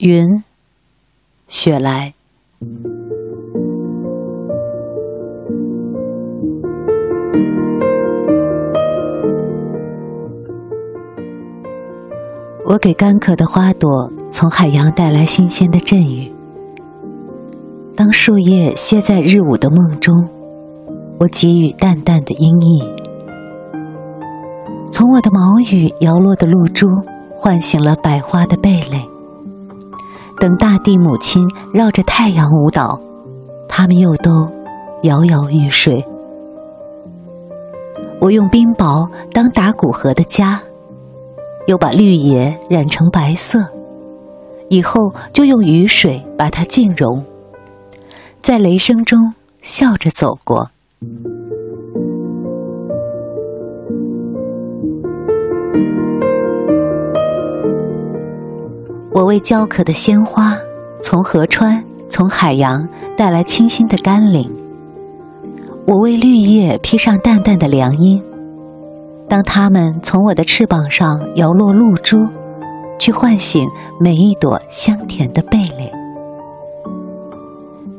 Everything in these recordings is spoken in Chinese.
云，雪来。我给干渴的花朵从海洋带来新鲜的阵雨。当树叶歇在日午的梦中，我给予淡淡的阴翳。从我的毛羽摇落的露珠，唤醒了百花的蓓蕾。等大地母亲绕着太阳舞蹈，他们又都摇摇欲睡。我用冰雹当打鼓盒的家，又把绿野染成白色，以后就用雨水把它浸融，在雷声中笑着走过。我为焦渴的鲜花，从河川、从海洋带来清新的甘霖。我为绿叶披上淡淡的凉荫，当它们从我的翅膀上摇落露珠，去唤醒每一朵香甜的蓓蕾。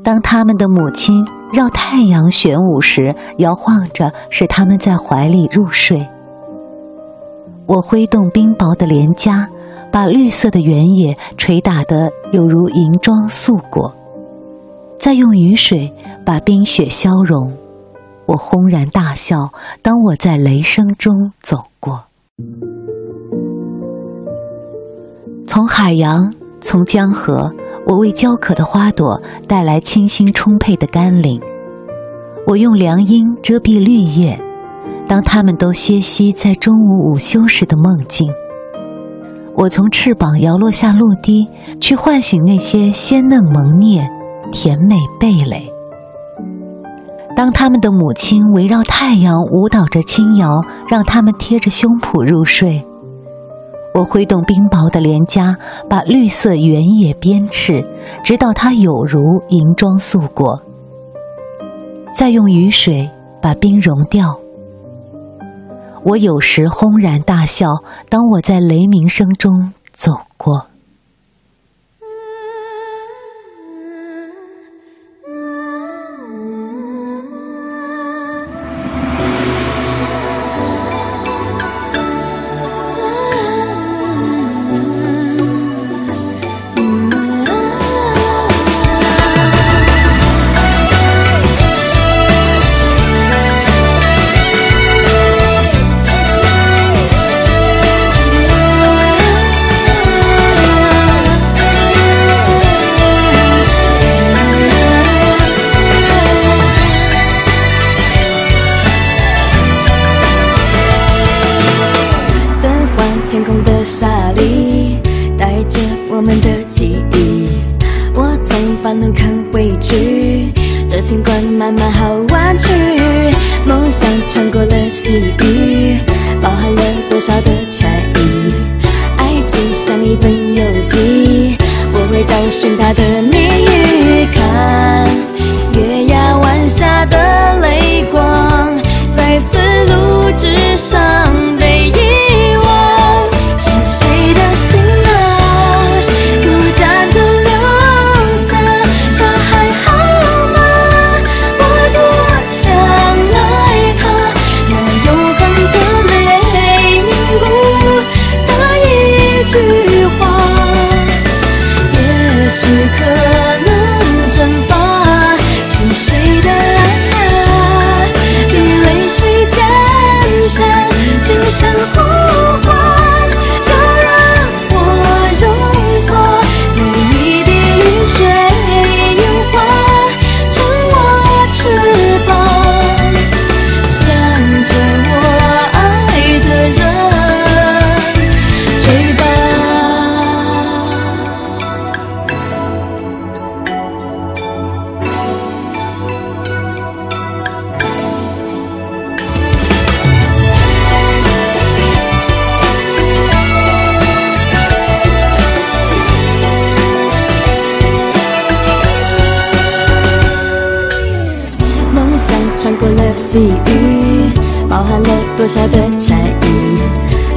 当它们的母亲绕太阳旋舞时，摇晃着使它们在怀里入睡。我挥动冰雹的脸颊。把绿色的原野捶打得有如银装素裹，再用雨水把冰雪消融。我轰然大笑，当我在雷声中走过。从海洋，从江河，我为焦渴的花朵带来清新充沛的甘霖。我用凉荫遮蔽绿叶，当它们都歇息在中午午休时的梦境。我从翅膀摇落下落滴，去唤醒那些鲜嫩萌孽、甜美蓓蕾。当他们的母亲围绕太阳舞蹈着轻摇，让他们贴着胸脯入睡。我挥动冰雹的脸颊，把绿色原野鞭笞，直到它有如银装素裹。再用雨水把冰融掉。我有时轰然大笑，当我在雷鸣声中走过。去，这情关慢慢好弯曲，梦想穿过了细雨，包含了多少的差异？爱情像一本游记，我会找寻它的细雨，包含了多少的禅意？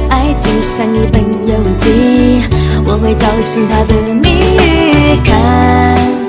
爱情像一本游记，我会找寻它的谜语。看